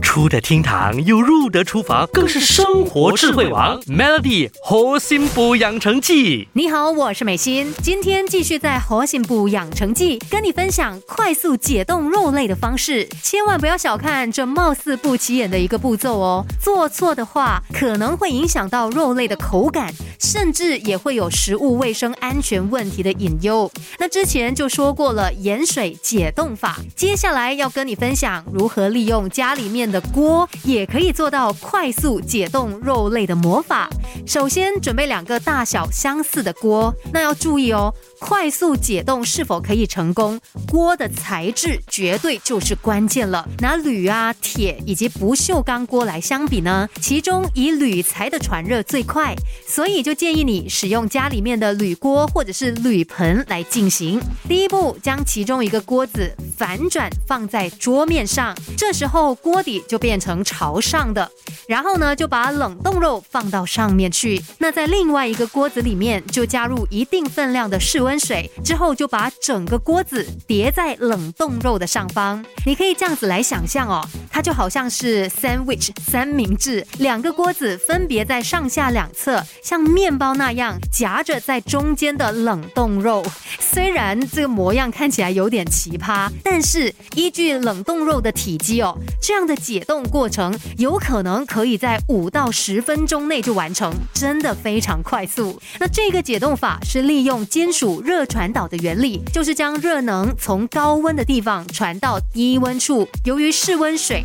出得厅堂又入得厨房，更是生活智慧王。Melody 活心补养成记，你好，我是美心，今天继续在活心补养成记跟你分享快速解冻肉类的方式，千万不要小看这貌似不起眼的一个步骤哦，做错的话可能会影响到肉类的口感，甚至也会有食物卫生安全问题的隐忧。那之前就说过了盐水解冻法，接下来要跟你分享如何利用家里面的。锅也可以做到快速解冻肉类的魔法。首先准备两个大小相似的锅，那要注意哦，快速解冻是否可以成功，锅的材质绝对就是关键了。拿铝啊、铁以及不锈钢锅来相比呢，其中以铝材的传热最快，所以就就建议你使用家里面的铝锅或者是铝盆来进行。第一步，将其中一个锅子反转放在桌面上，这时候锅底。就变成朝上的，然后呢，就把冷冻肉放到上面去。那在另外一个锅子里面，就加入一定分量的室温水，之后就把整个锅子叠在冷冻肉的上方。你可以这样子来想象哦，它就好像是 sandwich 三明治，两个锅子分别在上下两侧，像面包那样夹着在中间的冷冻肉。虽然这个模样看起来有点奇葩，但是依据冷冻肉的体积哦，这样的。解冻过程有可能可以在五到十分钟内就完成，真的非常快速。那这个解冻法是利用金属热传导的原理，就是将热能从高温的地方传到低温处。由于室温水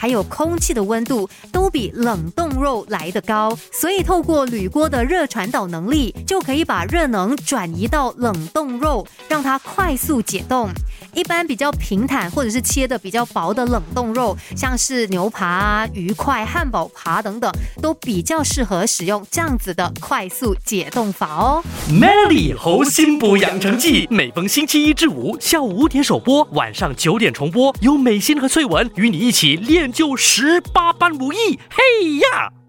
还有空气的温度都比冷冻肉来得高，所以透过铝锅的热传导能力，就可以把热能转移到冷冻肉，让它快速解冻。一般比较平坦或者是切的比较薄的冷冻肉，像是牛排啊、鱼块、汉堡扒等等，都比较适合使用这样子的快速解冻法哦。Melly 猴心补养成记，每逢星期一至五下午五点首播，晚上九点重播，有美心和翠文与你一起练就十八般武艺。嘿呀！